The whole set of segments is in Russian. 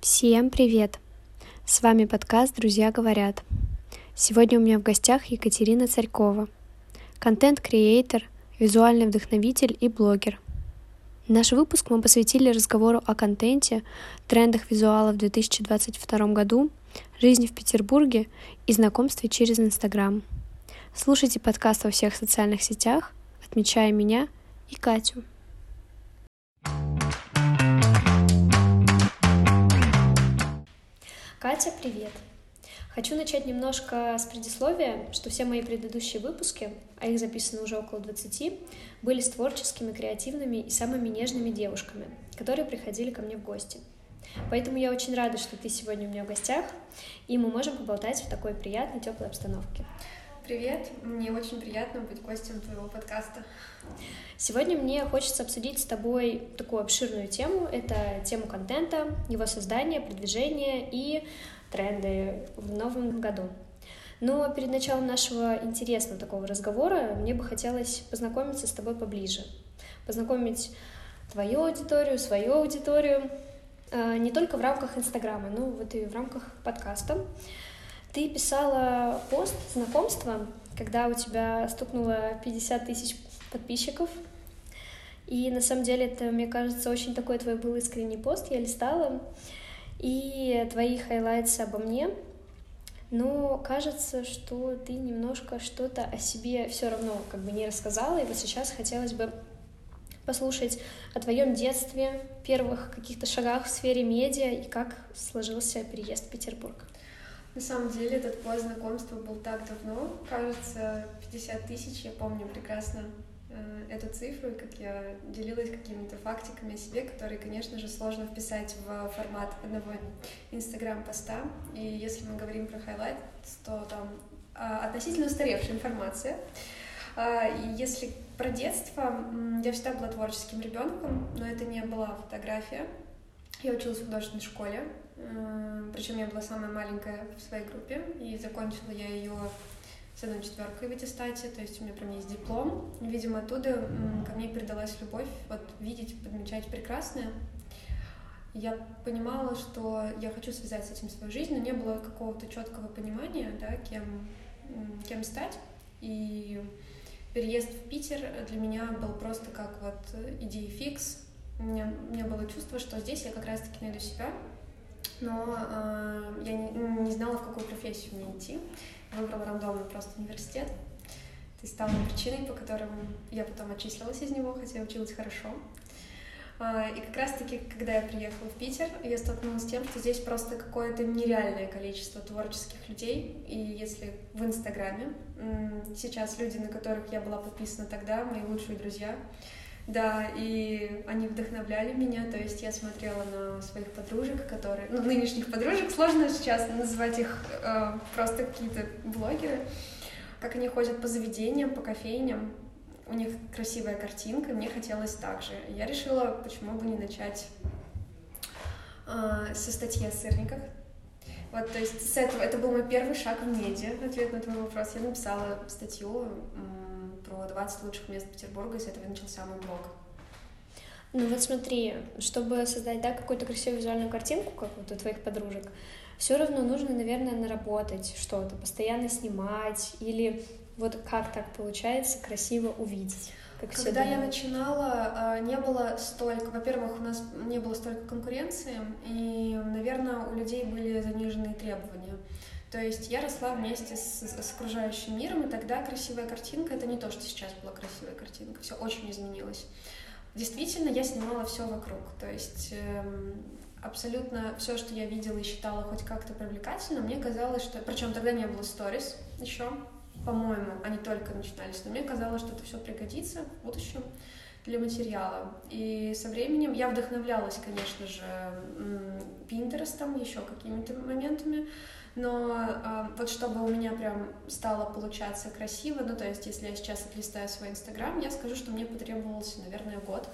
Всем привет! С вами подкаст «Друзья говорят». Сегодня у меня в гостях Екатерина Царькова, контент-креатор, визуальный вдохновитель и блогер. Наш выпуск мы посвятили разговору о контенте, трендах визуала в 2022 году, жизни в Петербурге и знакомстве через Инстаграм. Слушайте подкаст во всех социальных сетях, отмечая меня и Катю. Катя, привет! Хочу начать немножко с предисловия, что все мои предыдущие выпуски, а их записано уже около 20, были с творческими, креативными и самыми нежными девушками, которые приходили ко мне в гости. Поэтому я очень рада, что ты сегодня у меня в гостях, и мы можем поболтать в такой приятной, теплой обстановке. Привет, мне очень приятно быть гостем твоего подкаста. Сегодня мне хочется обсудить с тобой такую обширную тему. Это тему контента, его создания, продвижения и тренды в новом году. Но перед началом нашего интересного такого разговора мне бы хотелось познакомиться с тобой поближе. Познакомить твою аудиторию, свою аудиторию, а, не только в рамках Инстаграма, но вот и в рамках подкаста. Ты писала пост знакомства, когда у тебя стукнуло 50 тысяч подписчиков. И на самом деле это, мне кажется, очень такой твой был искренний пост. Я листала, и твои хайлайтсы обо мне. Но кажется, что ты немножко что-то о себе все равно как бы не рассказала. И вот сейчас хотелось бы послушать о твоем детстве, первых каких-то шагах в сфере медиа и как сложился переезд в Петербург. На самом деле этот пост знакомства был так давно, кажется, 50 тысяч, я помню прекрасно э, эту цифру, как я делилась какими-то фактиками о себе, которые, конечно же, сложно вписать в формат одного инстаграм-поста. И если мы говорим про highlight, то там э, относительно устаревшая информация. И если про детство, я всегда была творческим ребенком, но это не была фотография. Я училась в художественной школе, причем я была самая маленькая в своей группе, и закончила я ее с одной четверкой в аттестате, то есть у меня прям есть диплом. Видимо, оттуда ко мне передалась любовь вот видеть, подмечать прекрасное. Я понимала, что я хочу связать с этим свою жизнь, но не было какого-то четкого понимания, да, кем, кем стать. И переезд в Питер для меня был просто как вот идея фикс. У меня, у меня было чувство, что здесь я как раз-таки найду себя, но э, я не, не знала, в какую профессию мне идти. Выбрала рандомный просто университет. Это стало причиной, по которым я потом отчислилась из него, хотя я училась хорошо. Э, и как раз-таки, когда я приехала в Питер, я столкнулась с тем, что здесь просто какое-то нереальное количество творческих людей. И если в Инстаграме сейчас люди, на которых я была подписана тогда, мои лучшие друзья, да, и они вдохновляли меня, то есть я смотрела на своих подружек, которые, ну, нынешних подружек, сложно сейчас назвать их э, просто какие-то блогеры, как они ходят по заведениям, по кофейням, у них красивая картинка, мне хотелось так же. Я решила, почему бы не начать э, со статьи о сырниках. Вот, то есть с этого, это был мой первый шаг в медиа, ответ на твой вопрос. Я написала статью, про 20 лучших мест Петербурга, и с этого начался мой блог. Ну вот смотри, чтобы создать да, какую-то красивую визуальную картинку, как вот у твоих подружек, все равно нужно, наверное, наработать что-то, постоянно снимать или вот как так получается красиво увидеть. Как Когда я начинала, а, не было столько, во-первых, у нас не было столько конкуренции, и, наверное, у людей были заниженные требования. То есть я росла вместе с, с окружающим миром, и тогда красивая картинка — это не то, что сейчас была красивая картинка, все очень изменилось. Действительно, я снимала все вокруг, то есть эм, абсолютно все, что я видела и считала хоть как-то привлекательно, мне казалось, что... Причем тогда не было сторис еще, по-моему, они только начинались, но мне казалось, что это все пригодится в будущем для материала. И со временем я вдохновлялась, конечно же, Пинтерестом, еще какими-то моментами, но э, вот чтобы у меня прям стало получаться красиво, ну то есть если я сейчас отлистаю свой инстаграм, я скажу, что мне потребовался, наверное, год.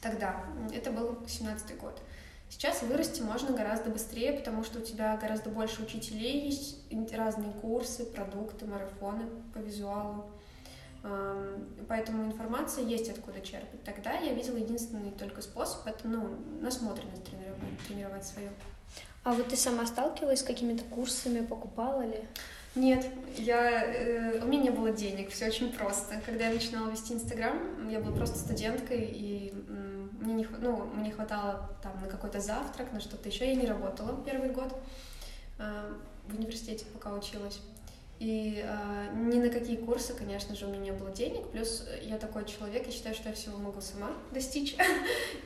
Тогда, это был 17-й год. Сейчас вырасти можно гораздо быстрее, потому что у тебя гораздо больше учителей есть, разные курсы, продукты, марафоны по визуалу. Поэтому информация есть откуда черпать. Тогда я видела единственный только способ — это ну, насмотренность тренировать, тренировать свою. А вот ты сама сталкивалась с какими-то курсами, покупала ли? Нет, я, э, у меня не было денег, все очень просто. Когда я начинала вести Инстаграм, я была просто студенткой, и мне не, ну, мне хватало там на какой-то завтрак, на что-то еще. Я не работала первый год э, в университете, пока училась. И э, ни на какие курсы, конечно же, у меня не было денег. Плюс я такой человек, я считаю, что я всего могу сама достичь.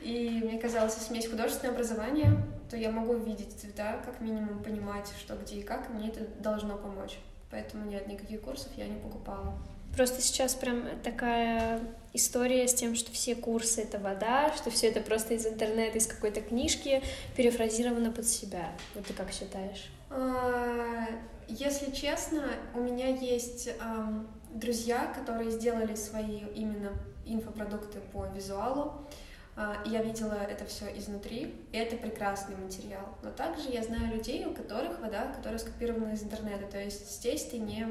И мне казалось, если у меня есть художественное образование, то я могу видеть цвета, как минимум понимать, что где и как, и мне это должно помочь. Поэтому нет, никаких курсов я не покупала. Просто сейчас прям такая история с тем, что все курсы — это вода, что все это просто из интернета, из какой-то книжки, перефразировано под себя. Вот ты как считаешь? А, если честно, у меня есть друзья, которые сделали свои именно инфопродукты по визуалу. Э, я видела это все изнутри, и это прекрасный материал. Но также я знаю людей, у которых вода, которая скопирована из интернета, то есть здесь ты не,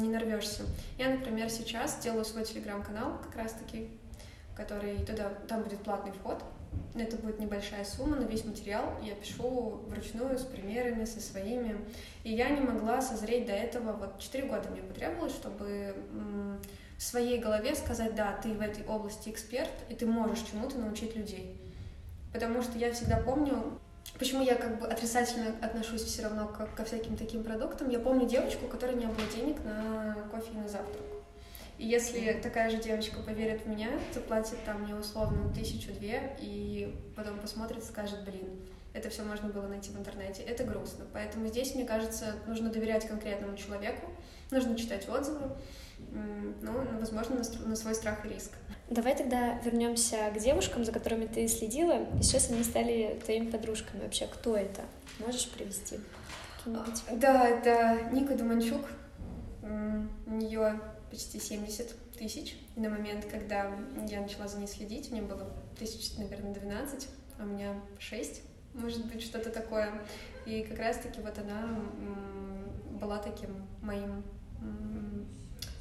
не нарвешься. Я, например, сейчас делаю свой телеграм-канал как раз-таки, который туда, там будет платный вход, это будет небольшая сумма, но весь материал я пишу вручную с примерами, со своими. И я не могла созреть до этого, вот 4 года мне потребовалось, чтобы в своей голове сказать, да, ты в этой области эксперт, и ты можешь чему-то научить людей. Потому что я всегда помню, почему я как бы отрицательно отношусь все равно ко, ко всяким таким продуктам. Я помню девочку, у которой не было денег на кофе и на завтрак. И если такая же девочка поверит в меня, заплатит там мне условно тысячу-две, и потом посмотрит и скажет, блин, это все можно было найти в интернете. Это грустно. Поэтому здесь, мне кажется, нужно доверять конкретному человеку, нужно читать отзывы, ну, возможно, на свой страх и риск. Давай тогда вернемся к девушкам, за которыми ты следила, и сейчас они стали твоими подружками. Вообще, кто это? Можешь привести? Да, это Ника Думанчук. У нее почти 70 тысяч. И на момент, когда я начала за ней следить, мне было тысяч, наверное, 12, а у меня 6, может быть, что-то такое. И как раз-таки вот она была таким моим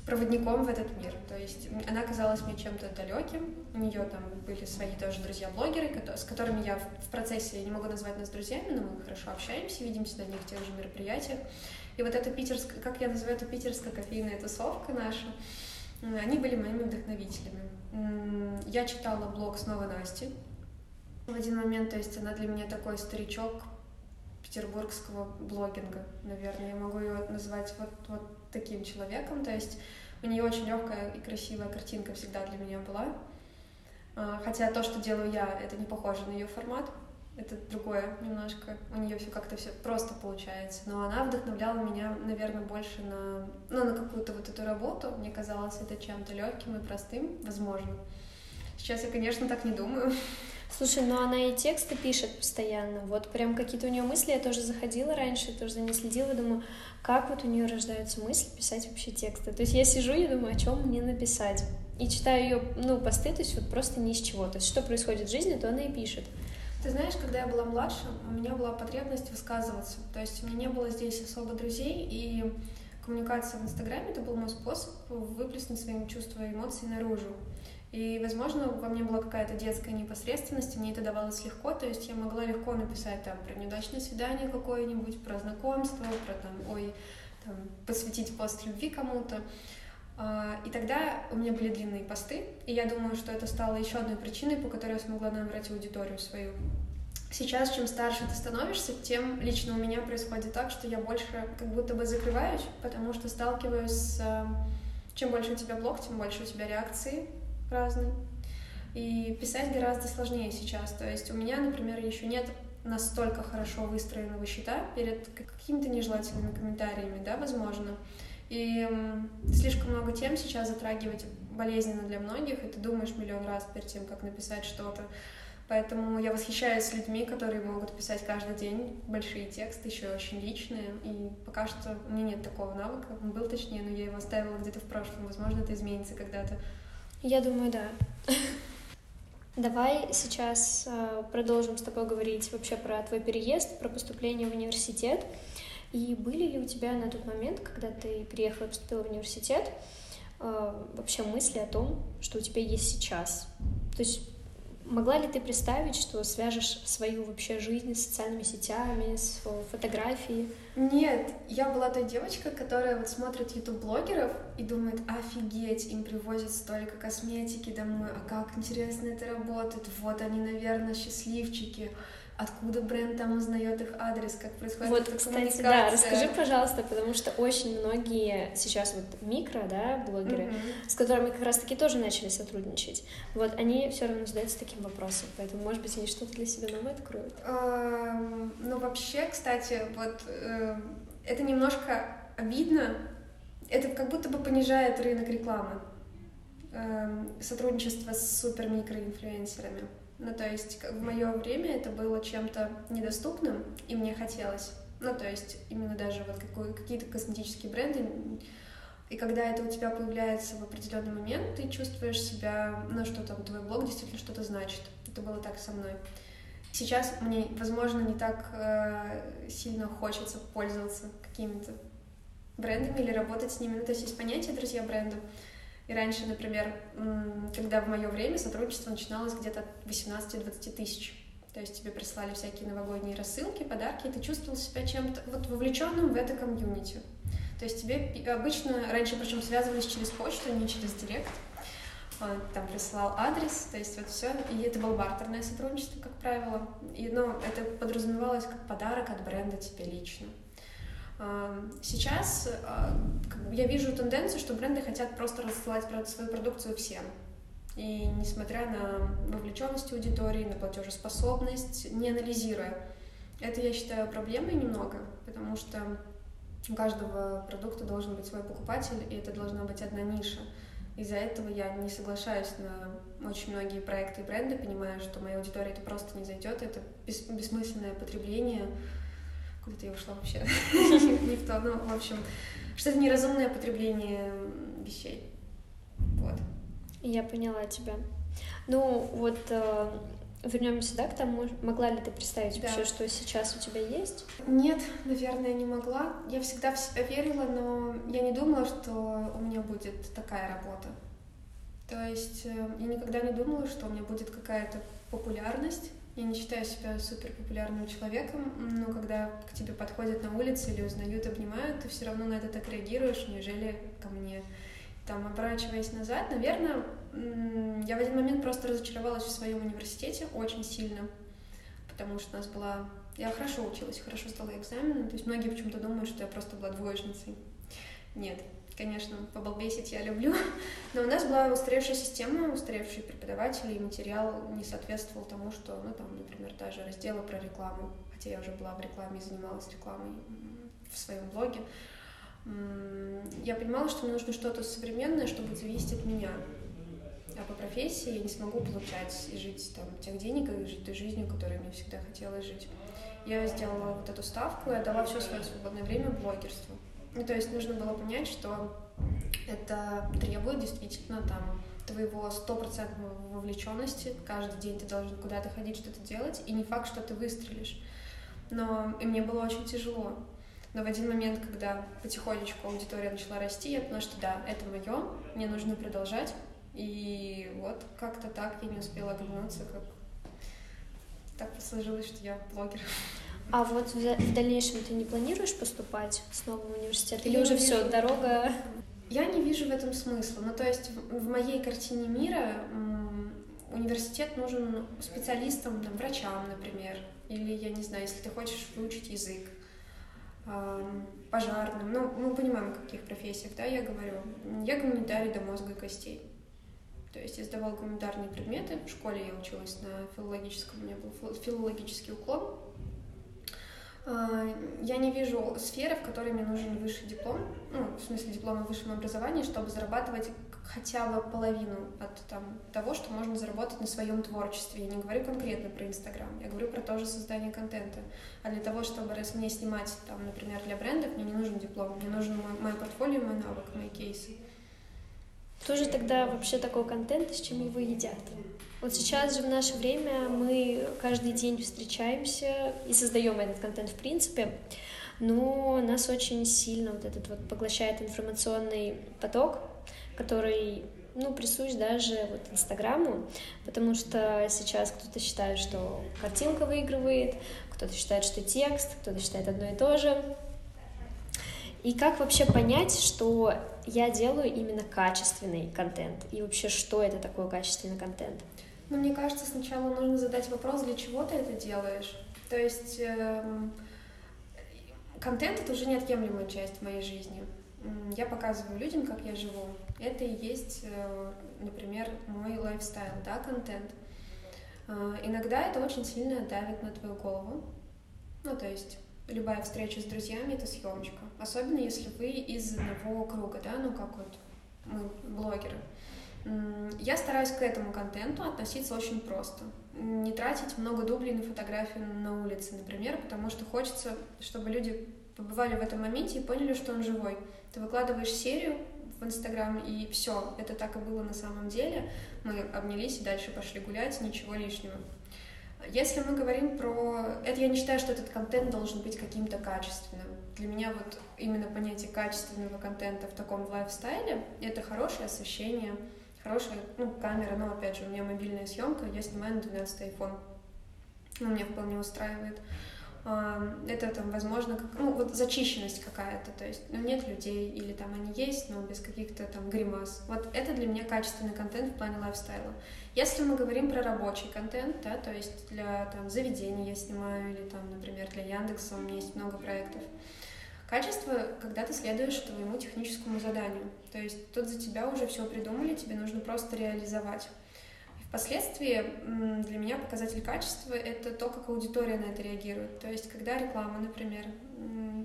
проводником в этот мир. То есть она казалась мне чем-то далеким. У нее там были свои тоже друзья-блогеры, с которыми я в процессе, я не могу назвать нас друзьями, но мы хорошо общаемся, видимся на них тех же мероприятиях. И вот эта питерская, как я называю это питерская кофейная тусовка наша, они были моими вдохновителями. Я читала блог снова Насти в один момент, то есть она для меня такой старичок петербургского блогинга, наверное. Я могу ее назвать вот, вот таким человеком, то есть у нее очень легкая и красивая картинка всегда для меня была. А, хотя то, что делаю я, это не похоже на ее формат это другое немножко. У нее все как-то все просто получается. Но она вдохновляла меня, наверное, больше на, ну, на какую-то вот эту работу. Мне казалось это чем-то легким и простым, возможно. Сейчас я, конечно, так не думаю. Слушай, ну она и тексты пишет постоянно. Вот прям какие-то у нее мысли. Я тоже заходила раньше, тоже за ней следила, думаю, как вот у нее рождаются мысли писать вообще тексты. То есть я сижу и думаю, о чем мне написать. И читаю ее, ну, посты, то есть вот просто ни с чего. То есть что происходит в жизни, то она и пишет. Ты знаешь, когда я была младше, у меня была потребность высказываться. То есть у меня не было здесь особо друзей, и коммуникация в Инстаграме — это был мой способ выплеснуть свои чувства и эмоции наружу. И, возможно, во мне была какая-то детская непосредственность, и мне это давалось легко, то есть я могла легко написать там про неудачное свидание какое-нибудь, про знакомство, про там, ой, там, посвятить пост любви кому-то. А, и тогда у меня были длинные посты, и я думаю, что это стало еще одной причиной, по которой я смогла набрать аудиторию свою. Сейчас, чем старше ты становишься, тем лично у меня происходит так, что я больше как будто бы закрываюсь, потому что сталкиваюсь с... А, чем больше у тебя блог, тем больше у тебя реакции разные. И писать гораздо сложнее сейчас. То есть у меня, например, еще нет настолько хорошо выстроенного счета перед какими-то нежелательными комментариями, да, возможно. И слишком много тем сейчас затрагивать болезненно для многих, и ты думаешь миллион раз перед тем, как написать что-то. Поэтому я восхищаюсь людьми, которые могут писать каждый день большие тексты, еще очень личные. И пока что у меня нет такого навыка. Он был точнее, но я его оставила где-то в прошлом. Возможно, это изменится когда-то. Я думаю, да. Давай сейчас э, продолжим с тобой говорить вообще про твой переезд, про поступление в университет. И были ли у тебя на тот момент, когда ты приехала и поступила в университет, э, вообще мысли о том, что у тебя есть сейчас? То есть Могла ли ты представить, что свяжешь свою вообще жизнь с социальными сетями, с фотографией? Нет, я была той девочкой, которая вот смотрит ютуб-блогеров и думает, офигеть, им привозят столько косметики домой, а как интересно это работает, вот они, наверное, счастливчики откуда бренд там узнает их адрес, как происходит вот, эта кстати, да, расскажи, пожалуйста, потому что очень многие сейчас вот микро, да, блогеры, mm-hmm. с которыми как раз-таки тоже начали сотрудничать, вот они все равно задаются таким вопросом, поэтому, может быть, они что-то для себя новое откроют. Uh, ну, вообще, кстати, вот uh, это немножко обидно, это как будто бы понижает рынок рекламы, uh, сотрудничество с супер-микроинфлюенсерами. Ну, то есть в мое время это было чем-то недоступным, и мне хотелось. Ну, то есть именно даже вот какие-то косметические бренды. И когда это у тебя появляется в определенный момент, ты чувствуешь себя, ну, что там твой блог действительно что-то значит. Это было так со мной. Сейчас мне, возможно, не так э, сильно хочется пользоваться какими-то брендами или работать с ними. Ну, то есть есть понятие друзья бренда. И раньше, например, когда в мое время сотрудничество начиналось где-то от 18-20 тысяч. То есть тебе прислали всякие новогодние рассылки, подарки, и ты чувствовал себя чем-то вот вовлеченным в это комьюнити. То есть тебе обычно, раньше причем связывались через почту, не через директ, там присылал адрес, то есть вот все, и это было бартерное сотрудничество, как правило, и, ну, это подразумевалось как подарок от бренда тебе лично. Сейчас а, я вижу тенденцию, что бренды хотят просто рассылать свою продукцию всем. И несмотря на вовлеченность аудитории, на платежеспособность, не анализируя. Это, я считаю, проблемой немного, потому что у каждого продукта должен быть свой покупатель, и это должна быть одна ниша. Из-за этого я не соглашаюсь на очень многие проекты и бренды, понимая, что моя аудитория это просто не зайдет, это бессмысленное потребление, Куда-то я ушла вообще не в то. Ну, в общем, что-то неразумное потребление вещей. Вот. Я поняла тебя. Ну, вот э, вернемся, да, к тому, могла ли ты представить да. вообще, что сейчас у тебя есть? Нет, наверное, не могла. Я всегда в себя верила, но я не думала, что у меня будет такая работа. То есть э, я никогда не думала, что у меня будет какая-то популярность я не считаю себя супер популярным человеком, но когда к тебе подходят на улице или узнают, обнимают, ты все равно на это так реагируешь, нежели ко мне. Там, оборачиваясь назад, наверное, я в один момент просто разочаровалась в своем университете очень сильно, потому что у нас была... Я хорошо училась, хорошо сдала экзамены, то есть многие почему-то думают, что я просто была двоечницей. Нет, конечно, побалбесить я люблю, но у нас была устаревшая система, устаревшие преподаватели, и материал не соответствовал тому, что, ну, там, например, даже разделы про рекламу, хотя я уже была в рекламе и занималась рекламой в своем блоге, я понимала, что мне нужно что-то современное, чтобы зависеть от меня. А по профессии я не смогу получать и жить там тех денег, и жить той жизнью, которой мне всегда хотелось жить. Я сделала вот эту ставку и отдала все свое свободное время блогерству. Ну, то есть нужно было понять, что это требует действительно там твоего стопроцентной вовлеченности. Каждый день ты должен куда-то ходить, что-то делать, и не факт, что ты выстрелишь. Но и мне было очень тяжело. Но в один момент, когда потихонечку аудитория начала расти, я поняла, что да, это мое, мне нужно продолжать. И вот как-то так я не успела оглянуться, как так сложилось, что я блогер. А вот в дальнейшем ты не планируешь поступать снова в университет? Или я уже все, дорога... Я не вижу в этом смысла. Ну, то есть в моей картине мира университет нужен специалистам, там, врачам, например. Или, я не знаю, если ты хочешь выучить язык, пожарным. Ну, мы понимаем, о каких профессиях, да, я говорю. Я гуманитарий до мозга и костей. То есть я сдавала гуманитарные предметы. В школе я училась на филологическом, у меня был филологический уклон. А, я не вижу сферы, в которой мне нужен высший диплом, ну, в смысле диплом о высшем образовании, чтобы зарабатывать хотя бы половину от там, того, что можно заработать на своем творчестве. Я не говорю конкретно про Инстаграм, я говорю про то же создание контента. А для того, чтобы раз мне снимать, там, например, для брендов, мне не нужен диплом, мне нужен мой, мое портфолио, мой навык, мои кейсы. Кто же тогда вообще такой контент с чем его едят? Вот сейчас же в наше время мы каждый день встречаемся и создаем этот контент в принципе, но нас очень сильно вот этот вот поглощает информационный поток, который ну, присущ даже вот Инстаграму, потому что сейчас кто-то считает, что картинка выигрывает, кто-то считает, что текст, кто-то считает одно и то же. И как вообще понять, что я делаю именно качественный контент? И вообще, что это такое качественный контент? Ну, мне кажется, сначала нужно задать вопрос, для чего ты это делаешь. То есть эм, контент — это уже неотъемлемая часть моей жизни. Я показываю людям, как я живу. Это и есть, э, например, мой лайфстайл, да, контент. Э, иногда это очень сильно давит на твою голову. Ну, то есть любая встреча с друзьями — это съемочка. Особенно если вы из одного круга, да, ну, как вот мы, блогеры. Я стараюсь к этому контенту относиться очень просто. Не тратить много дублей на фотографии на улице, например, потому что хочется, чтобы люди побывали в этом моменте и поняли, что он живой. Ты выкладываешь серию в Инстаграм, и все, это так и было на самом деле. Мы обнялись и дальше пошли гулять, ничего лишнего. Если мы говорим про... Это я не считаю, что этот контент должен быть каким-то качественным. Для меня вот именно понятие качественного контента в таком лайфстайле — это хорошее освещение, хорошая ну, камера, но опять же, у меня мобильная съемка, я снимаю на 12 iPhone. Он меня вполне устраивает. Это там, возможно, как, ну, вот зачищенность какая-то, то есть, ну, нет людей, или там они есть, но без каких-то там гримас. Вот это для меня качественный контент в плане лайфстайла. Если мы говорим про рабочий контент, да, то есть для там заведений я снимаю, или там, например, для Яндекса у меня есть много проектов, Качество, когда ты следуешь твоему техническому заданию. То есть тут за тебя уже все придумали, тебе нужно просто реализовать. Впоследствии для меня показатель качества — это то, как аудитория на это реагирует. То есть когда реклама, например,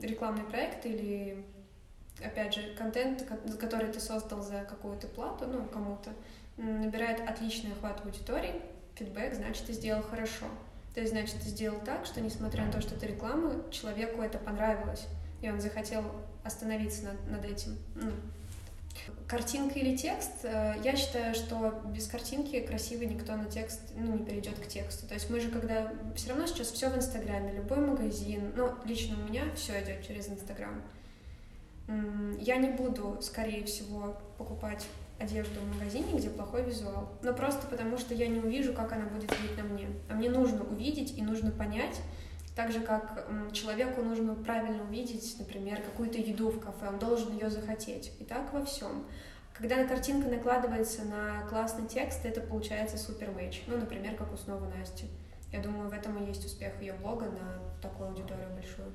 рекламный проект или, опять же, контент, который ты создал за какую-то плату, ну, кому-то, набирает отличный охват аудитории, фидбэк, значит, ты сделал хорошо. То есть, значит, ты сделал так, что, несмотря на то, что это реклама, человеку это понравилось и он захотел остановиться над, над этим. Ну, картинка или текст, э, я считаю, что без картинки красивый никто на текст ну, не перейдет к тексту. То есть мы же, когда все равно сейчас все в Инстаграме, любой магазин, ну, лично у меня все идет через Инстаграм. Я не буду, скорее всего, покупать одежду в магазине, где плохой визуал. Но просто потому, что я не увижу, как она будет видеть на мне. А мне нужно увидеть и нужно понять, так же, как человеку нужно правильно увидеть, например, какую-то еду в кафе, он должен ее захотеть. И так во всем. Когда картинка накладывается на классный текст, это получается супер мэч. Ну, например, как у снова Насти. Я думаю, в этом и есть успех ее блога на такую аудиторию большую.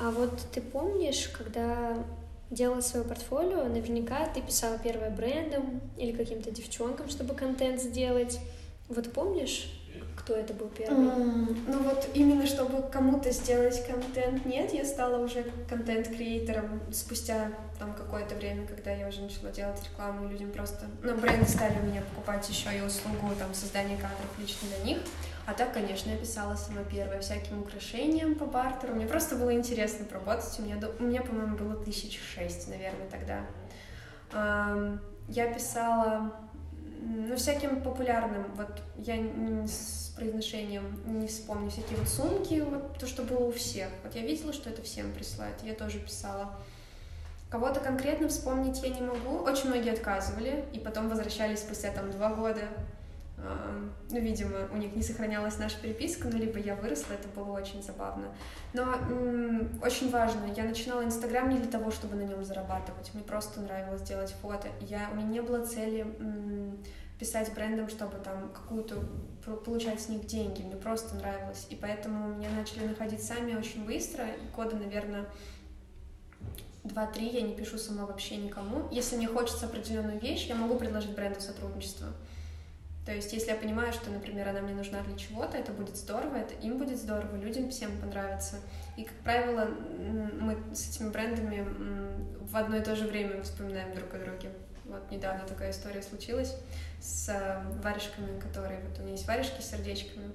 А вот ты помнишь, когда делала свое портфолио, наверняка ты писала первое брендом или каким-то девчонкам, чтобы контент сделать. Вот помнишь, кто это был первый? Mm, ну вот именно чтобы кому-то сделать контент, нет, я стала уже контент-креатором спустя там какое-то время, когда я уже начала делать рекламу, людям просто, ну, бренды стали у меня покупать еще и услугу там создания кадров лично для них. А так, конечно, я писала сама первая всяким украшениям по бартеру. Мне просто было интересно поработать. У меня, у меня по-моему, было тысяч шесть, наверное, тогда. Я писала ну, всяким популярным, вот я произношением не вспомню, всякие вот сумки, вот то, что было у всех. Вот я видела, что это всем присылают, я тоже писала. Кого-то конкретно вспомнить я не могу. Очень многие отказывали, и потом возвращались спустя там два года. Ну, видимо, у них не сохранялась наша переписка, ну, либо я выросла, это было очень забавно. Но очень важно, я начинала Инстаграм не для того, чтобы на нем зарабатывать. Мне просто нравилось делать фото. Я, у меня не было цели писать брендам, чтобы там какую-то получать с них деньги. Мне просто нравилось. И поэтому меня начали находить сами очень быстро. И года, наверное, два-три я не пишу сама вообще никому. Если мне хочется определенную вещь, я могу предложить бренду сотрудничество. То есть, если я понимаю, что, например, она мне нужна для чего-то, это будет здорово, это им будет здорово, людям всем понравится. И, как правило, мы с этими брендами в одно и то же время вспоминаем друг о друге. Вот недавно такая история случилась с э, варежками, которые... Вот у меня есть варежки с сердечками.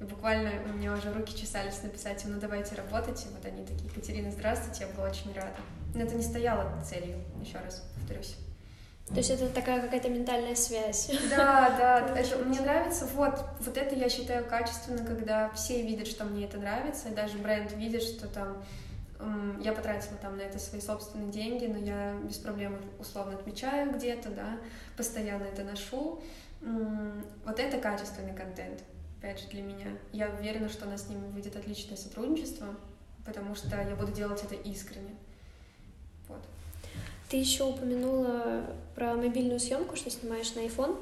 И буквально у меня уже руки чесались написать им, ну давайте работать. И вот они такие, Екатерина, здравствуйте, я была очень рада. Но это не стояло целью, еще раз повторюсь. То есть это такая какая-то ментальная связь. Да, да, это, мне нравится, вот, вот это я считаю качественно, когда все видят, что мне это нравится, и даже бренд видит, что там я потратила там на это свои собственные деньги, но я без проблем условно отмечаю где-то, да, постоянно это ношу. Вот это качественный контент, опять же, для меня. Я уверена, что у нас с ними выйдет отличное сотрудничество, потому что я буду делать это искренне. Вот. Ты еще упомянула про мобильную съемку, что снимаешь на iPhone.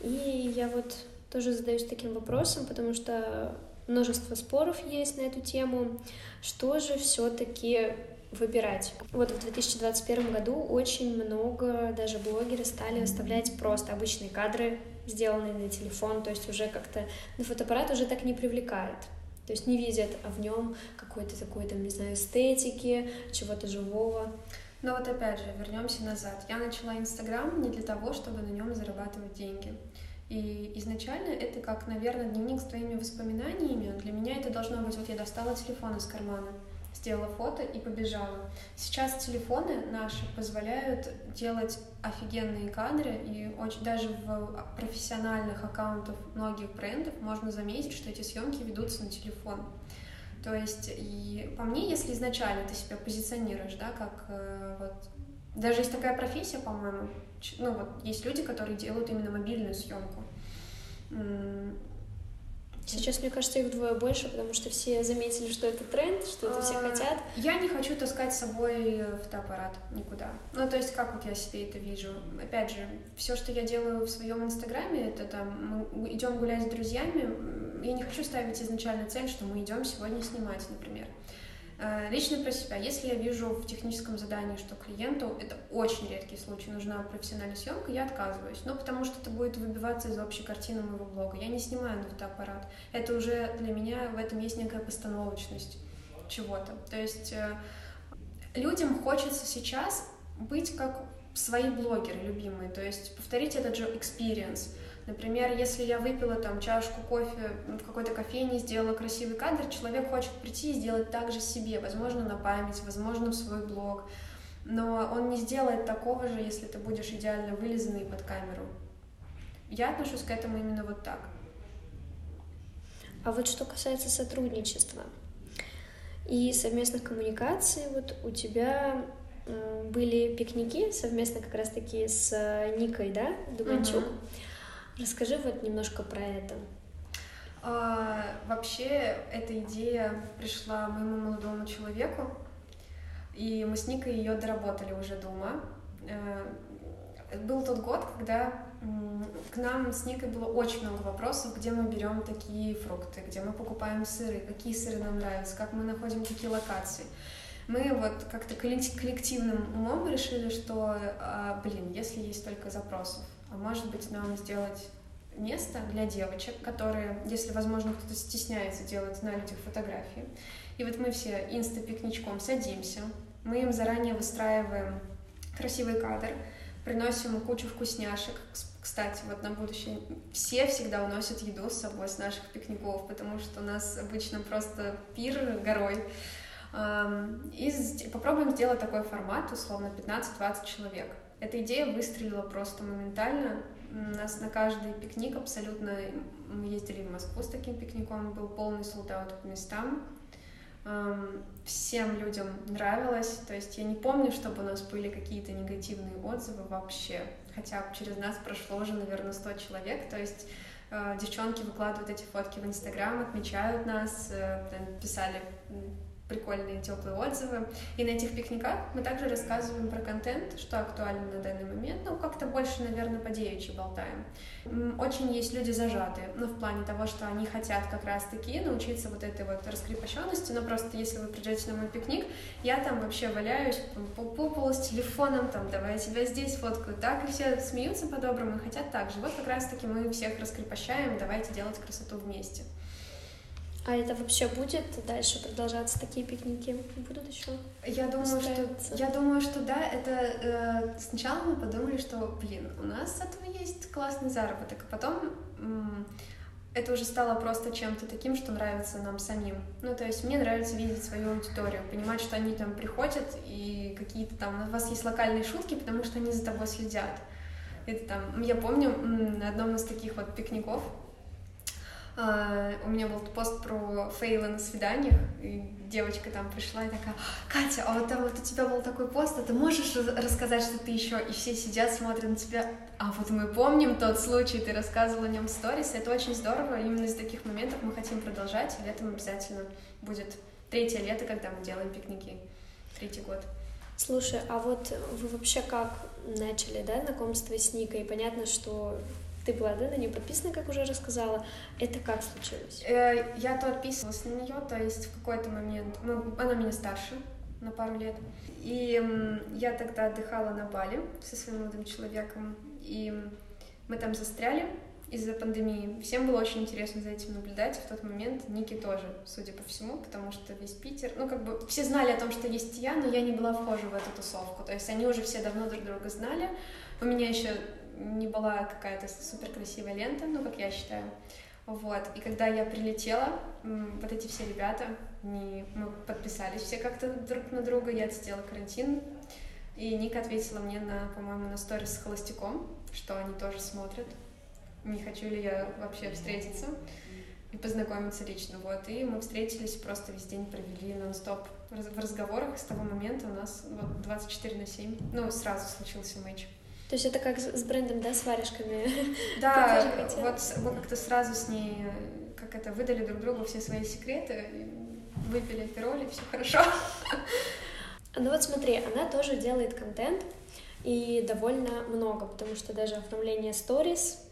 И я вот тоже задаюсь таким вопросом, потому что множество споров есть на эту тему. Что же все-таки выбирать. Вот в 2021 году очень много даже блогеры стали выставлять просто обычные кадры, сделанные на телефон, то есть уже как-то на фотоаппарат уже так не привлекает. То есть не видят в нем какой-то такой, там, не знаю, эстетики, чего-то живого. Но вот опять же, вернемся назад. Я начала Инстаграм не для того, чтобы на нем зарабатывать деньги. И изначально это как, наверное, дневник с твоими воспоминаниями. Для меня это должно быть, вот я достала телефон из кармана, сделала фото и побежала. Сейчас телефоны наши позволяют делать офигенные кадры, и очень даже в профессиональных аккаунтах многих брендов можно заметить, что эти съемки ведутся на телефон. То есть, и по мне, если изначально ты себя позиционируешь, да, как э, вот даже есть такая профессия, по-моему, ну вот есть люди, которые делают именно мобильную съемку. Сейчас, мне кажется, их вдвое больше, потому что все заметили, что это тренд, что это все а, хотят. Я не хочу таскать с собой фотоаппарат никуда. Ну, то есть, как вот я себе это вижу. Опять же, все, что я делаю в своем инстаграме, это там мы идем гулять с друзьями. Я не хочу ставить изначально цель, что мы идем сегодня снимать, например. Э, лично про себя. Если я вижу в техническом задании, что клиенту, это очень редкий случай, нужна профессиональная съемка, я отказываюсь. Ну, потому что это будет выбиваться из общей картины моего блога. Я не снимаю на фотоаппарат. Это уже для меня в этом есть некая постановочность чего-то. То есть э, людям хочется сейчас быть как свои блогеры любимые, то есть повторить этот же experience. Например, если я выпила там чашку кофе в какой-то кофейне, сделала красивый кадр, человек хочет прийти и сделать так же себе, возможно, на память, возможно, в свой блог. Но он не сделает такого же, если ты будешь идеально вылизанный под камеру. Я отношусь к этому именно вот так. А вот что касается сотрудничества и совместных коммуникаций, вот у тебя были пикники совместно как раз-таки с Никой, да, Дубанчук. Uh-huh. Расскажи вот немножко про это. А, вообще, эта идея пришла моему молодому человеку, и мы с Никой ее доработали уже дома. Э, был тот год, когда к нам с Никой было очень много вопросов, где мы берем такие фрукты, где мы покупаем сыры, какие сыры нам нравятся, как мы находим такие локации. Мы вот как-то коллективным умом решили, что, а, блин, если есть только запросов, может быть нам сделать место для девочек, которые, если, возможно, кто-то стесняется делать на людях фотографии. И вот мы все инста-пикничком садимся, мы им заранее выстраиваем красивый кадр, приносим кучу вкусняшек. Кстати, вот на будущее все всегда уносят еду с собой с наших пикников, потому что у нас обычно просто пир горой. И попробуем сделать такой формат, условно, 15-20 человек. Эта идея выстрелила просто моментально. У нас на каждый пикник абсолютно... Мы ездили в Москву с таким пикником, был полный солдат по местам. Всем людям нравилось. То есть я не помню, чтобы у нас были какие-то негативные отзывы вообще. Хотя через нас прошло уже, наверное, 100 человек. То есть э, девчонки выкладывают эти фотки в Инстаграм, отмечают нас, э, писали прикольные, теплые отзывы. И на этих пикниках мы также рассказываем про контент, что актуально на данный момент, ну, как-то больше, наверное, по девичьи болтаем. Очень есть люди зажатые, ну, в плане того, что они хотят как раз-таки научиться вот этой вот раскрепощенности, но просто если вы придете на мой пикник, я там вообще валяюсь по, по полу с телефоном, там, давай я тебя здесь фоткаю, так, и все смеются по-доброму и хотят так же. Вот как раз-таки мы всех раскрепощаем, давайте делать красоту вместе. А это вообще будет дальше продолжаться? Такие пикники будут еще? Я думаю, что я думаю, что да. Это э, сначала мы подумали, что блин, у нас с этого есть классный заработок, а потом м- это уже стало просто чем-то таким, что нравится нам самим. Ну, то есть мне нравится видеть свою аудиторию, понимать, что они там приходят и какие-то там у вас есть локальные шутки, потому что они за тобой следят. Это там, я помню на одном из таких вот пикников у меня был пост про фейлы на свиданиях, и девочка там пришла и такая, Катя, а вот там вот у тебя был такой пост, а ты можешь рассказать, что ты еще, и все сидят, смотрят на тебя, а вот мы помним тот случай, ты рассказывала о нем в сторис, это очень здорово, именно из таких моментов мы хотим продолжать, и летом обязательно будет третье лето, когда мы делаем пикники, третий год. Слушай, а вот вы вообще как начали, да, знакомство с Никой? Понятно, что ты была, да, на нее подписана, как уже рассказала. Это как случилось? Э, я то отписывалась на нее, то есть в какой-то момент... Ну, она меня старше на пару лет. И я тогда отдыхала на Бали со своим молодым человеком, и мы там застряли из-за пандемии. Всем было очень интересно за этим наблюдать, в тот момент Ники тоже, судя по всему, потому что весь Питер, ну, как бы, все знали о том, что есть я, но я не была вхожа в эту тусовку, то есть они уже все давно друг друга знали, у меня еще не была какая-то супер красивая лента, ну, как я считаю. Вот. И когда я прилетела, вот эти все ребята, не, мы подписались все как-то друг на друга, я сделала карантин, и Ника ответила мне на, по-моему, на сторис с холостяком, что они тоже смотрят, не хочу ли я вообще встретиться и познакомиться лично, вот, и мы встретились, просто весь день провели нон-стоп в разговорах, с того момента у нас вот 24 на 7, ну, сразу случился матч. То есть это как с брендом, да, с варежками? Да, вот мы как-то сразу с ней, как это, выдали друг другу все свои секреты, выпили пироли, все хорошо. Ну вот смотри, она тоже делает контент, и довольно много, потому что даже оформление сторис,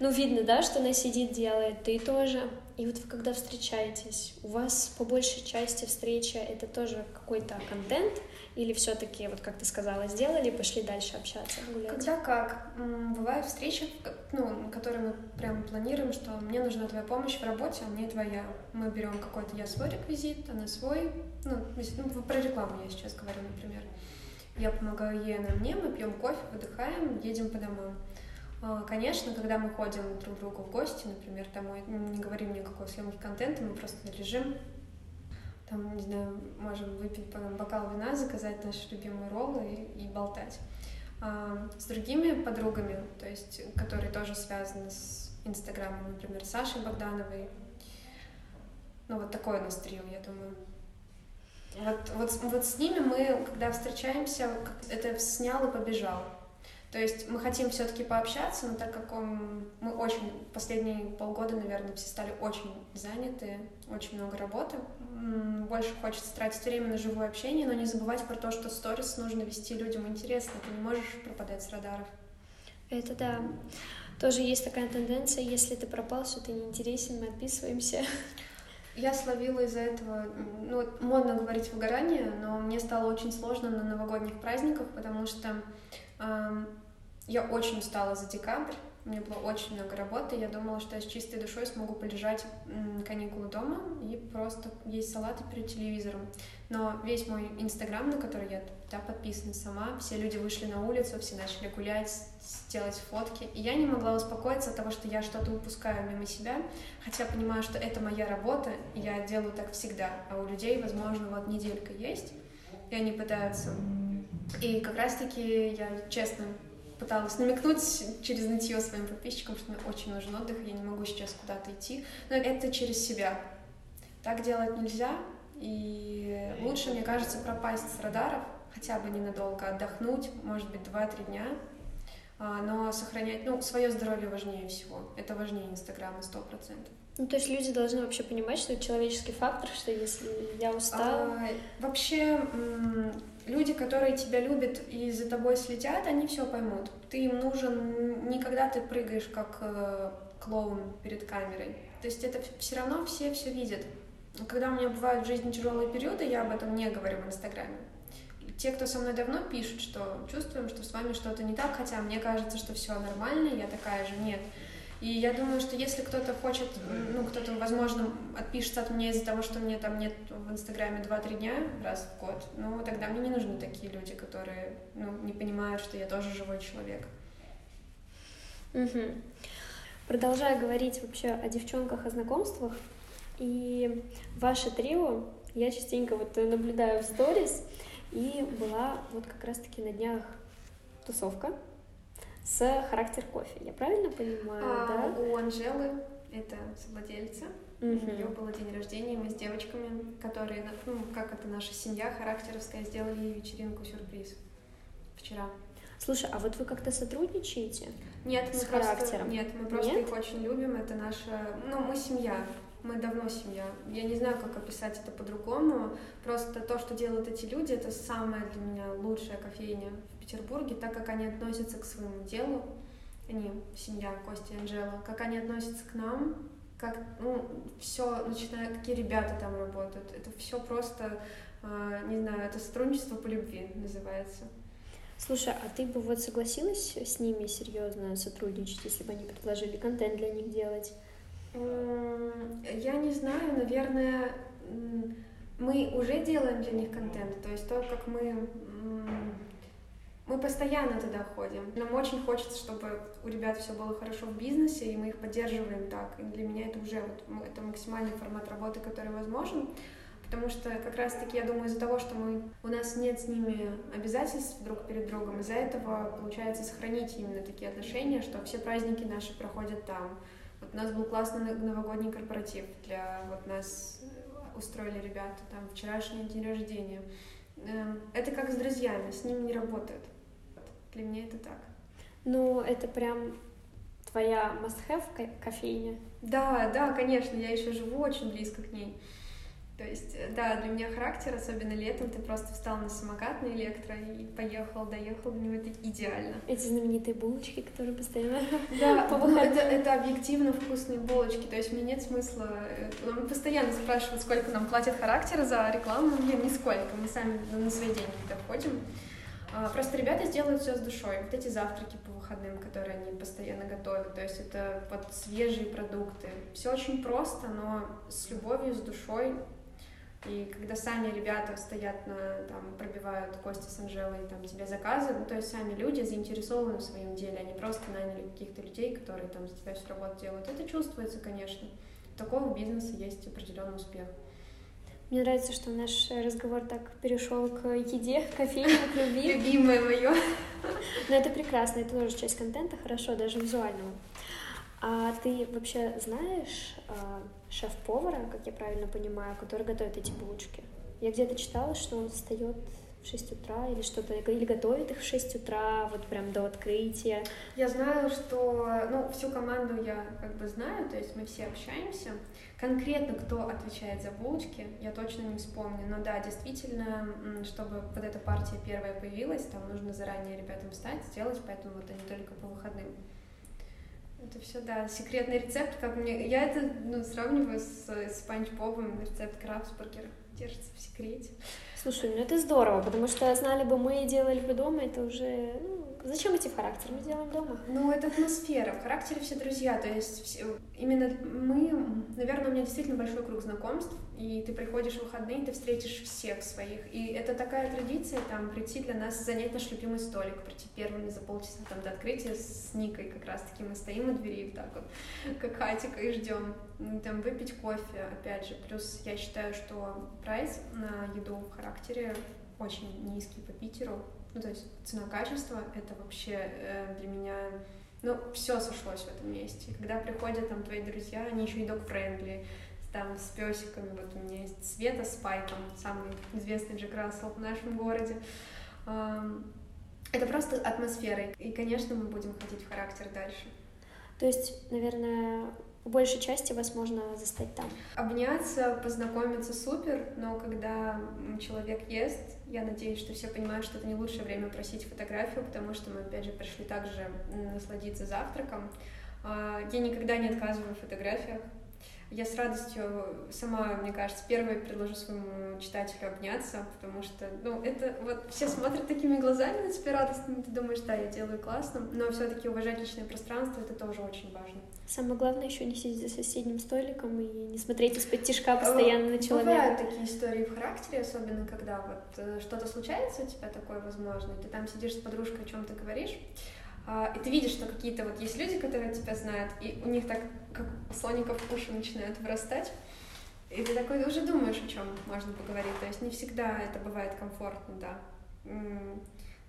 ну, видно, да, что она сидит, делает, ты тоже. И вот вы когда встречаетесь, у вас по большей части встреча это тоже какой-то контент, или все-таки, вот как ты сказала, сделали, пошли дальше общаться, гулять? Когда как. Бывают встречи, ну, которые мы прям планируем, что мне нужна твоя помощь в работе, а мне твоя. Мы берем какой-то, я свой реквизит, она свой. Ну, ну, про рекламу я сейчас говорю, например. Я помогаю ей, она мне, мы пьем кофе, выдыхаем, едем по домам. А, конечно, когда мы ходим друг к другу в гости, например, домой, не говорим никакой съемки контента, мы просто лежим, там, не знаю, можем выпить по бокал вина, заказать наши любимые роллы и, и болтать. А, с другими подругами, то есть, которые тоже связаны с Инстаграмом, например, Сашей Богдановой, ну, вот такое у нас трио, я думаю. Вот, вот, вот с ними мы, когда встречаемся, это снял и побежал. То есть мы хотим все-таки пообщаться, но так как он, мы очень последние полгода, наверное, все стали очень заняты, очень много работы, больше хочется тратить время на живое общение, но не забывать про то, что сторис нужно вести людям интересно, ты не можешь пропадать с радаров. Это да. Тоже есть такая тенденция, если ты пропал, что ты неинтересен, мы отписываемся. Я словила из-за этого, ну, модно говорить выгорание, но мне стало очень сложно на новогодних праздниках, потому что я очень устала за декабрь, у меня было очень много работы, я думала, что я с чистой душой смогу полежать каникулы дома и просто есть салаты перед телевизором. Но весь мой инстаграм, на который я да, подписана сама, все люди вышли на улицу, все начали гулять, делать фотки, и я не могла успокоиться от того, что я что-то упускаю мимо себя, хотя понимаю, что это моя работа, и я делаю так всегда, а у людей, возможно, вот неделька есть, и они пытаются. И как раз-таки я честно пыталась намекнуть через нытье своим подписчикам, что мне очень нужен отдых, я не могу сейчас куда-то идти. Но это через себя. Так делать нельзя, и лучше, мне кажется, пропасть с радаров, хотя бы ненадолго отдохнуть, может быть, 2-3 дня, а, но сохранять, ну, свое здоровье важнее всего. Это важнее Инстаграма, сто процентов. Ну, то есть люди должны вообще понимать, что это человеческий фактор, что если я устала... А, вообще, люди, которые тебя любят и за тобой следят, они все поймут. Ты им нужен не когда ты прыгаешь как э, клоун перед камерой. То есть это все равно все все видят. Когда у меня бывают в жизни тяжелые периоды, я об этом не говорю в Инстаграме. Те, кто со мной давно пишут, что чувствуем, что с вами что-то не так, хотя мне кажется, что все нормально, я такая же, нет. И я думаю, что если кто-то хочет, ну, кто-то, возможно, отпишется от меня из-за того, что мне там нет в Инстаграме 2-3 дня раз в год, ну, тогда мне не нужны такие люди, которые, ну, не понимают, что я тоже живой человек. Угу. Продолжая говорить вообще о девчонках, о знакомствах, и ваше трио, я частенько вот наблюдаю в сторис, и была вот как раз-таки на днях тусовка, с характер кофе. Я правильно понимаю, а, да? У Анжелы это совладельца. Мгм. У нее был день рождения, мы с девочками, которые, ну, как это наша семья характеровская, сделали ей вечеринку-сюрприз вчера. Слушай, а вот вы как-то сотрудничаете? Нет, мы С просто, характером? нет, мы просто Нет? их очень любим. Это наша, ну, мы семья. Мы давно семья. Я не знаю, как описать это по-другому. Просто то, что делают эти люди, это самая для меня лучшая кофейня Петербурге, так как они относятся к своему делу. Они семья Костя и Анжела. Как они относятся к нам, как, ну, все, начиная, какие ребята там работают. Это все просто, э, не знаю, это сотрудничество по любви называется. Слушай, а ты бы вот согласилась с ними серьезно сотрудничать, если бы они предложили контент для них делать? Я не знаю, наверное, мы уже делаем для них контент, то есть то, как мы, мы постоянно туда ходим. Нам очень хочется, чтобы у ребят все было хорошо в бизнесе, и мы их поддерживаем так. И для меня это уже вот, это максимальный формат работы, который возможен. Потому что как раз-таки, я думаю, из-за того, что мы, у нас нет с ними обязательств друг перед другом, из-за этого получается сохранить именно такие отношения, что все праздники наши проходят там. Вот у нас был классный новогодний корпоратив для вот нас устроили ребята, там вчерашний день рождения. Эм, Это как с друзьями, с ними не работает. Для меня это так. Ну, это прям твоя must-have ко- кофейня. Да, да, конечно, я еще живу очень близко к ней. То есть, э, да, для меня характер, особенно летом, ты просто встал на самокат на электро и поехал, доехал до него, это идеально. Эти знаменитые булочки, которые постоянно... Да, ну, это, это объективно вкусные булочки, то есть мне нет смысла... э, Нам постоянно спрашивают, сколько нам платят характер за рекламу, нет, нисколько, мы сами на свои деньги туда входим. А, Просто ребята сделают все с душой. Вот эти завтраки по выходным, которые они постоянно готовят, то есть это вот свежие продукты. Все очень просто, но с любовью, с душой. И когда сами ребята стоят на, там, пробивают Костя с Анжелой там, тебе заказы, ну, то есть сами люди заинтересованы в своем деле, они просто наняли каких-то людей, которые там за тебя всю работу делают. Это чувствуется, конечно. У такого бизнеса есть определенный успех. Мне нравится, что наш разговор так перешел к еде, к кофейне, к любви. Любимое мое. Но это прекрасно, это тоже часть контента, хорошо, даже визуального. А ты вообще знаешь а, шеф-повара, как я правильно понимаю, который готовит эти булочки? Я где-то читала, что он встает в 6 утра или что-то, или готовит их в 6 утра, вот прям до открытия. Я знаю, что, ну, всю команду я как бы знаю, то есть мы все общаемся. Конкретно кто отвечает за булочки, я точно не вспомню. Но да, действительно, чтобы вот эта партия первая появилась, там нужно заранее ребятам встать, сделать, поэтому вот они только по выходным. Это все, да, секретный рецепт, как мне... Я это ну, сравниваю с, с Панч Бобом, рецепт Крабсбургера. Держится в секрете. Слушай, ну это здорово, потому что знали бы мы и делали бы дома, это уже... Ну, зачем идти в характер? Мы делаем дома. Ну, это атмосфера. В характере все друзья. То есть все- именно мы, наверное, меня действительно большой круг знакомств, и ты приходишь в выходные, ты встретишь всех своих. И это такая традиция, там, прийти для нас, занять наш любимый столик, прийти первыми за полчаса там, до открытия с Никой как раз-таки. Мы стоим у двери вот так вот, как хатика, и ждем. Ну, Там выпить кофе, опять же. Плюс я считаю, что price на еду в характере очень низкий по Питеру. Ну, то есть цена-качество — это вообще э, для меня... Ну, все сошлось в этом месте. И когда приходят там твои друзья, они еще и dog-friendly, там с песиками. Вот у меня есть Света с Пайком, самый известный Джек Рассел в нашем городе. Это просто атмосфера. И, конечно, мы будем ходить в характер дальше. То есть, наверное, по большей части вас можно застать там. Обняться, познакомиться супер, но когда человек ест, я надеюсь, что все понимают, что это не лучшее время просить фотографию, потому что мы, опять же, пришли также насладиться завтраком. А, Я никогда не отказываю в фотографиях. Я с радостью сама, мне кажется, первой предложу своему читателю обняться, потому что, ну, это вот все смотрят такими глазами на тебя радостными, ты думаешь, да, я делаю классно, но все-таки уважать личное пространство, это тоже очень важно. Самое главное еще не сидеть за соседним столиком и не смотреть из-под тишка постоянно на человека. Бывают такие истории в характере, особенно когда вот э, что-то случается у тебя такое возможно, ты там сидишь с подружкой, о чем ты говоришь, и ты видишь, что какие-то вот есть люди, которые тебя знают, и у них так, как у слоников уши начинают вырастать, и ты такой уже думаешь, о чем можно поговорить. То есть не всегда это бывает комфортно, да.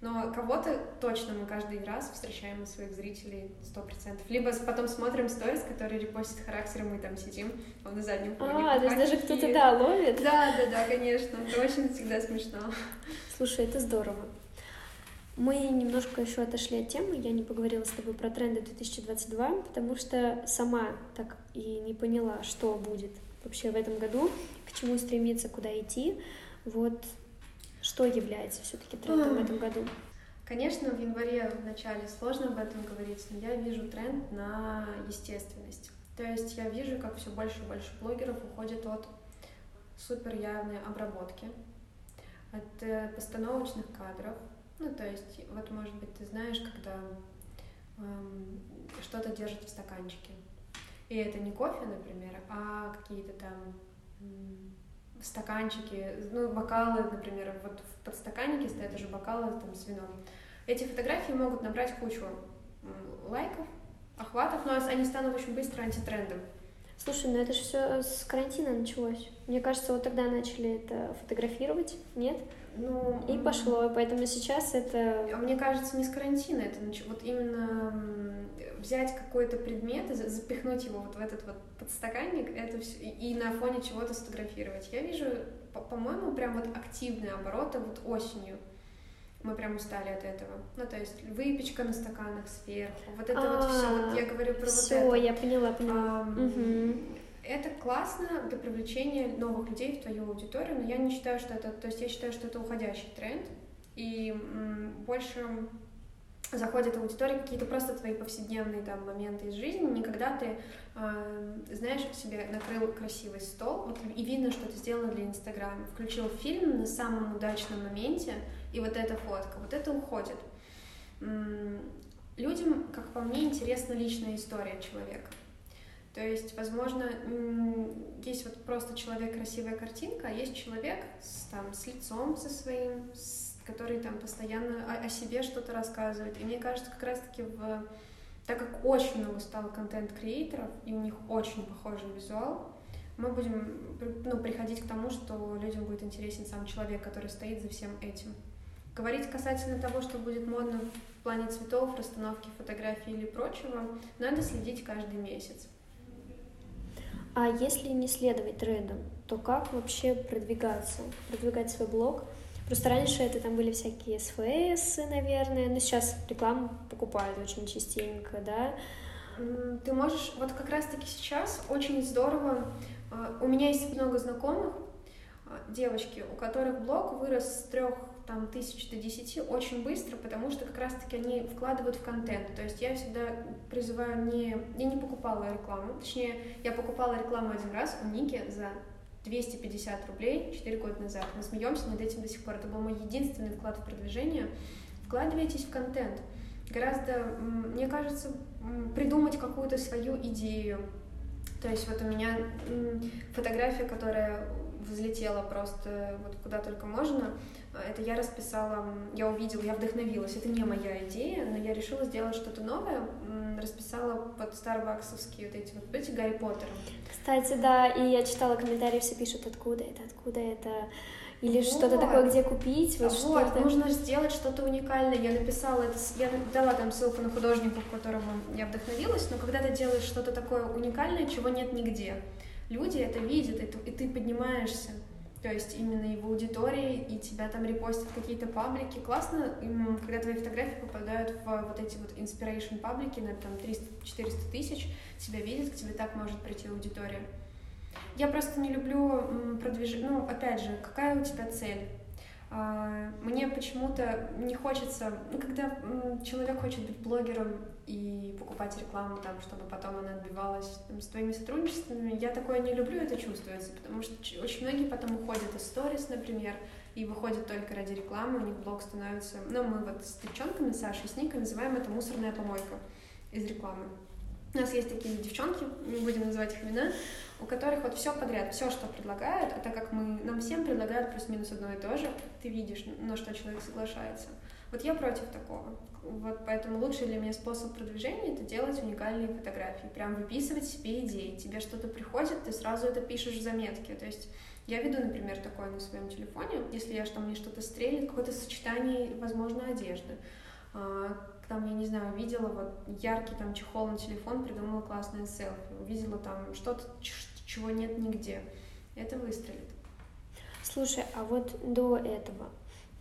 Но кого-то точно мы каждый раз встречаем у своих зрителей сто процентов. Либо потом смотрим сторис, которые репостят характером, мы там сидим, он на заднем фоне. А, то есть даже кто-то, да, ловит? Да, да, да, конечно. Это очень всегда смешно. Слушай, это здорово. Мы немножко еще отошли от темы, я не поговорила с тобой про тренды 2022, потому что сама так и не поняла, что будет вообще в этом году, к чему стремиться, куда идти. Вот что является все-таки трендом в этом году? Конечно, в январе в начале сложно об этом говорить, но я вижу тренд на естественность. То есть я вижу, как все больше и больше блогеров уходит от супер явной обработки, от э, постановочных кадров. Ну, то есть, вот, может быть, ты знаешь, когда эм, что-то держат в стаканчике. И это не кофе, например, а какие-то там стаканчики, ну, бокалы, например, вот в подстаканнике стоят уже бокалы там, с вином. Эти фотографии могут набрать кучу лайков, охватов, но они станут очень быстро антитрендом. Слушай, ну это же все с карантина началось. Мне кажется, вот тогда начали это фотографировать, нет? Ну, и пошло, поэтому сейчас это... А мне кажется, не с карантина, это вот именно взять какой-то предмет и запихнуть его вот в этот вот подстаканник, это все, и на фоне чего-то сфотографировать. Я вижу, по-моему, прям вот активные обороты вот осенью. Мы прям устали от этого. Ну, то есть выпечка на стаканах сверху. Вот это вот все. Вот я говорю про вот это. я поняла, поняла. Это классно для привлечения новых людей в твою аудиторию, но я не считаю, что это... То есть я считаю, что это уходящий тренд. И больше заходит аудитория какие-то просто твои повседневные там моменты из жизни, никогда ты, э, знаешь, себе накрыл красивый стол, вот, и видно, что ты сделал для Инстаграма, включил фильм на самом удачном моменте, и вот эта фотка, вот это уходит. Людям, как по мне, интересна личная история человека. То есть, возможно, есть вот просто человек красивая картинка, а есть человек с, там, с лицом со своим, с который там постоянно о, о себе что-то рассказывает. И мне кажется, как раз-таки в... Так как очень много стало контент-креаторов, и у них очень похожий визуал, мы будем ну, приходить к тому, что людям будет интересен сам человек, который стоит за всем этим. Говорить касательно того, что будет модно в плане цветов, расстановки фотографий или прочего, надо следить каждый месяц. А если не следовать трендам, то как вообще продвигаться? Продвигать свой блог — Просто раньше это там были всякие СФС, наверное, но сейчас рекламу покупают очень частенько, да. Ты можешь, вот как раз-таки сейчас очень здорово, а, у меня есть много знакомых, а, девочки, у которых блог вырос с трех там, тысяч до десяти очень быстро, потому что как раз-таки они вкладывают в контент. То есть я всегда призываю не... Я не покупала рекламу, точнее, я покупала рекламу один раз у Ники за 250 рублей 4 года назад. Мы смеемся над этим до сих пор. Это был мой единственный вклад в продвижение. Вкладывайтесь в контент. Гораздо, мне кажется, придумать какую-то свою идею. То есть вот у меня фотография, которая взлетела просто вот куда только можно. Это я расписала, я увидела, я вдохновилась. Это не моя идея, но я решила сделать что-то новое. Расписала под старбаксовские вот эти вот, эти Гарри Поттеры. Кстати, да, и я читала комментарии, все пишут, откуда это, откуда это, или вот. что-то такое, где купить. Вот, вот что нужно сделать что-то уникальное. Я написала это, я дала там ссылку на художника, которого я вдохновилась, но когда ты делаешь что-то такое уникальное, чего нет нигде, люди это видят, и ты поднимаешься то есть именно его аудитории, и тебя там репостят какие-то паблики. Классно, когда твои фотографии попадают в вот эти вот inspiration паблики на там 300-400 тысяч, тебя видят, к тебе так может прийти аудитория. Я просто не люблю продвижение, ну, опять же, какая у тебя цель? А, мне почему-то не хочется, ну, когда человек хочет быть блогером и покупать рекламу там, чтобы потом она отбивалась там, с твоими сотрудничествами, я такое не люблю, это чувствуется, потому что очень многие потом уходят из сторис, например, и выходят только ради рекламы, у них блог становится... Ну, мы вот с девчонками, Сашей, с Никой называем это мусорная помойка из рекламы. У нас есть такие девчонки, не будем называть их имена, у которых вот все подряд, все, что предлагают, а так как мы, нам всем предлагают плюс-минус одно и то же, ты видишь, на что человек соглашается. Вот я против такого. Вот поэтому лучший для меня способ продвижения — это делать уникальные фотографии, прям выписывать себе идеи. Тебе что-то приходит, ты сразу это пишешь в заметке. То есть Я веду, например, такое на своем телефоне, если я там мне что-то стрелит, какое-то сочетание, возможно, одежды. А, там, я не знаю, увидела вот яркий там чехол на телефон, придумала классное селфи, увидела там что-то, чего нет нигде. Это выстрелит. Слушай, а вот до этого,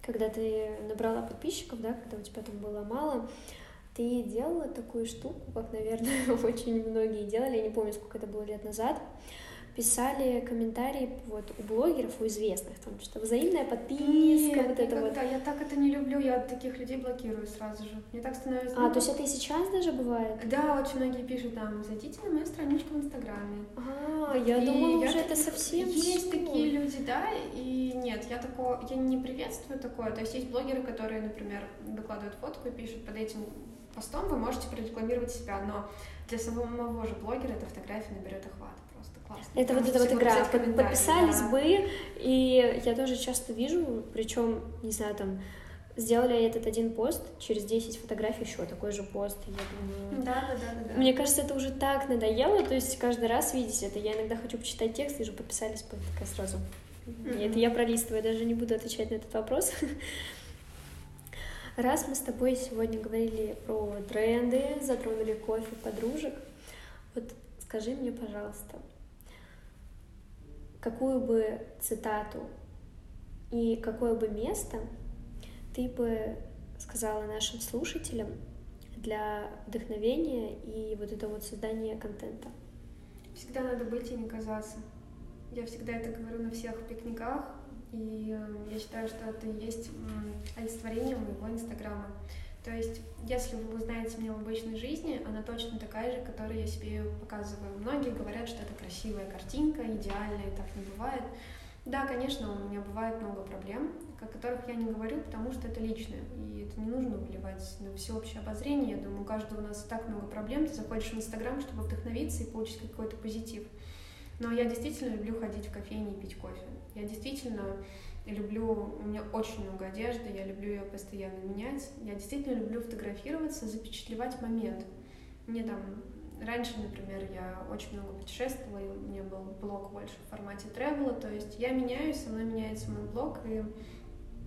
когда ты набрала подписчиков, да, когда у тебя там было мало, ты делала такую штуку, как, наверное, очень многие делали, я не помню, сколько это было лет назад, писали комментарии вот у блогеров, у известных, там что взаимная подписка, Нет, вот это вот. Я так это не люблю, я таких людей блокирую сразу же. Мне так становится. А, то есть это и сейчас даже бывает? Да, очень многие пишут там, зайдите на мою страничку в Инстаграме. А, я и думала, я уже это совсем Есть все. такие люди, да, и нет, я такого, я не приветствую такое. То есть есть блогеры, которые, например, выкладывают фотку и пишут под этим постом, вы можете прорекламировать себя, но для самого же блогера эта фотография наберет охват классно. Это вот эта вот игра. Подписались да. бы, и я тоже часто вижу, причем, не знаю, там, сделали этот один пост, через 10 фотографий еще такой же пост. Я думаю... Да, да, да, да. Мне кажется, это уже так надоело, то есть каждый раз видеть это. Я иногда хочу почитать текст, вижу, подписались бы такая сразу. Mm-hmm. Это я пролистываю, даже не буду отвечать на этот вопрос. Раз мы с тобой сегодня говорили про тренды, затронули кофе, подружек, вот скажи мне, пожалуйста, какую бы цитату и какое бы место ты бы сказала нашим слушателям для вдохновения и вот этого вот создания контента? Всегда надо быть и не казаться. Я всегда это говорю на всех пикниках, и э, я считаю, что это и есть олицетворение моего инстаграма. То есть, если вы узнаете меня в обычной жизни, она точно такая же, которую я себе показываю. Многие говорят, что это красивая картинка, идеальная, так не бывает. Да, конечно, у меня бывает много проблем, о которых я не говорю, потому что это личное, и это не нужно выливать на всеобщее обозрение. Я думаю, у каждого у нас и так много проблем. Ты заходишь в Инстаграм, чтобы вдохновиться и получить какой-то позитив. Но я действительно люблю ходить в кофейни и пить кофе. Я действительно люблю, у меня очень много одежды, я люблю ее постоянно менять. Я действительно люблю фотографироваться, запечатлевать момент. Мне там раньше, например, я очень много путешествовала, и у меня был блог больше в формате тревела, то есть я меняюсь, со мной меняется мой блог, и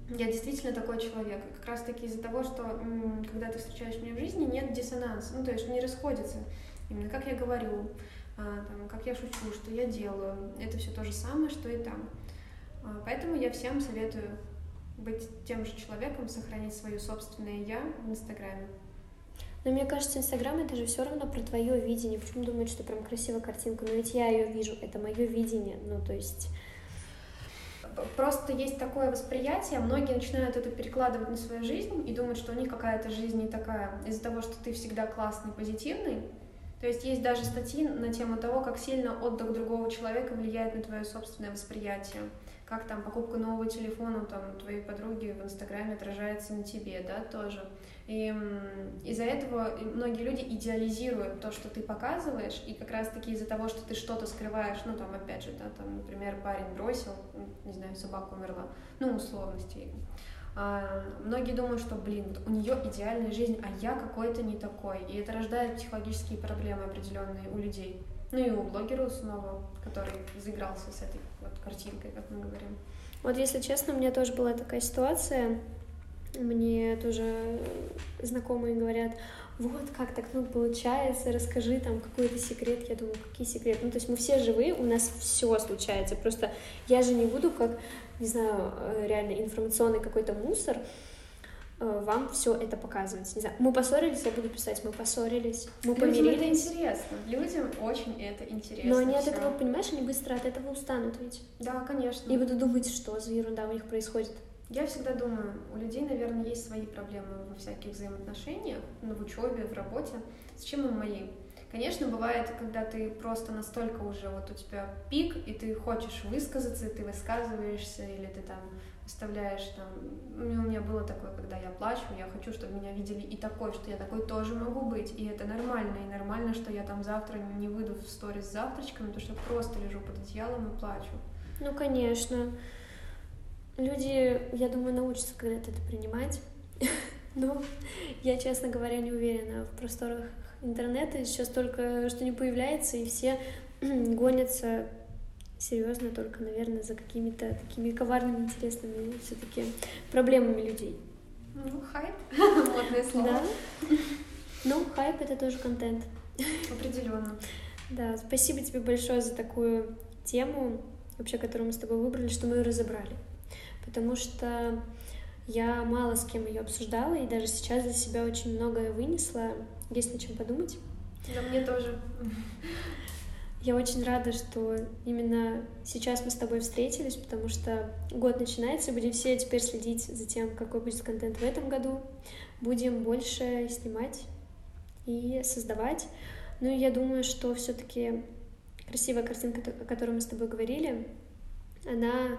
я действительно такой человек. Как раз таки из-за того, что когда ты встречаешь меня в жизни, нет диссонанса, ну то есть не расходится. Именно как я говорю, а, там, как я шучу, что я делаю, это все то же самое, что и там. А, поэтому я всем советую быть тем же человеком, сохранить свое собственное я в Инстаграме. Но мне кажется, Инстаграм это же все равно про твое видение. Почему думают, что прям красивая картинка? Но ведь я ее вижу, это мое видение. Ну, то есть. Просто есть такое восприятие, многие начинают это перекладывать на свою жизнь и думают, что у них какая-то жизнь не такая из-за того, что ты всегда классный, позитивный. То есть есть даже статьи на тему того, как сильно отдых другого человека влияет на твое собственное восприятие как там покупка нового телефона там твоей подруги в Инстаграме отражается на тебе, да, тоже. И из-за этого многие люди идеализируют то, что ты показываешь, и как раз-таки из-за того, что ты что-то скрываешь, ну, там, опять же, да, там, например, парень бросил, не знаю, собака умерла, ну, условности. А, многие думают, что, блин, вот у нее идеальная жизнь, а я какой-то не такой. И это рождает психологические проблемы определенные у людей. Ну и у блогера снова, который заигрался с этой вот картинкой, как мы говорим. Вот если честно, у меня тоже была такая ситуация. Мне тоже знакомые говорят, вот как так ну, получается, расскажи там какой-то секрет. Я думаю, какие секреты? Ну, то есть мы все живые, у нас все случается. Просто я же не буду как, не знаю, э, реально информационный какой-то мусор, вам все это показывать. Не знаю, мы поссорились, я буду писать, мы поссорились, мы Людям помирились. это интересно, людям очень это интересно. Но они от этого, понимаешь, они быстро от этого устанут ведь. Да, конечно. И буду думать, что за ерунда у них происходит. Я всегда думаю, у людей, наверное, есть свои проблемы во всяких взаимоотношениях, ну, в учебе, в работе. С чем им мои? Конечно, бывает, когда ты просто настолько уже вот у тебя пик, и ты хочешь высказаться, и ты высказываешься, или ты там выставляешь там... У меня было такое, когда я плачу, я хочу, чтобы меня видели и такой, что я такой тоже могу быть, и это нормально, и нормально, что я там завтра не выйду в сторис с завтрачками, потому что просто лежу под одеялом и плачу. Ну, конечно. Люди, я думаю, научатся когда-то это принимать. Но я, честно говоря, не уверена в просторах интернета. Сейчас только что не появляется, и все гонятся серьезно только, наверное, за какими-то такими коварными, интересными все-таки проблемами людей. Ну, хайп, модное слово. Да. Ну, хайп это тоже контент. Определенно. Да, спасибо тебе большое за такую тему, вообще, которую мы с тобой выбрали, что мы ее разобрали. Потому что я мало с кем ее обсуждала, и даже сейчас для себя очень многое вынесла. Есть над чем подумать. Да, мне тоже. Я очень рада, что именно сейчас мы с тобой встретились, потому что год начинается, будем все теперь следить за тем, какой будет контент в этом году. Будем больше снимать и создавать. Ну и я думаю, что все-таки красивая картинка, о которой мы с тобой говорили, она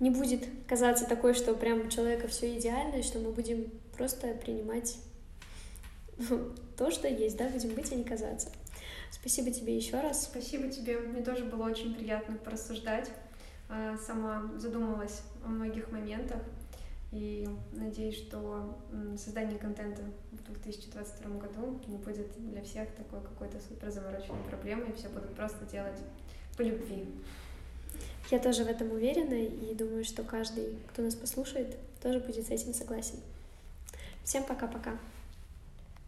не будет казаться такой, что прям у человека все идеально, что мы будем просто принимать то, что есть, да, будем быть, а не казаться. Спасибо тебе еще раз. Спасибо тебе. Мне тоже было очень приятно порассуждать. А, сама задумалась о многих моментах. И надеюсь, что создание контента в 2022 году не будет для всех такой какой-то супер замороченной проблемой, и все будут просто делать по любви. Я тоже в этом уверена и думаю, что каждый, кто нас послушает, тоже будет с этим согласен. Всем пока-пока.